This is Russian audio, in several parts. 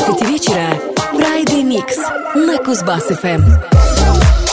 11 вечера Friday Mix на Кузбасс-ФМ.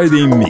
Friday Mix.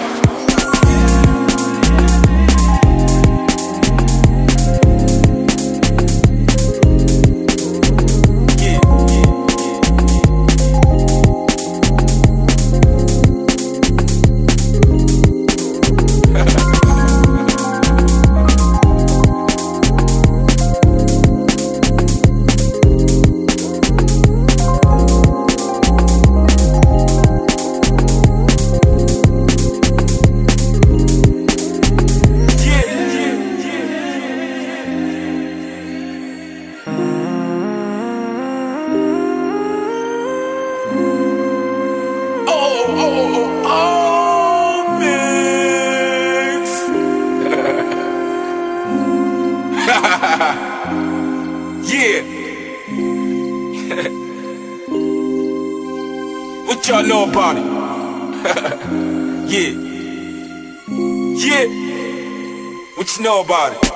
What y'all know about it? yeah. Yeah. What you know about it?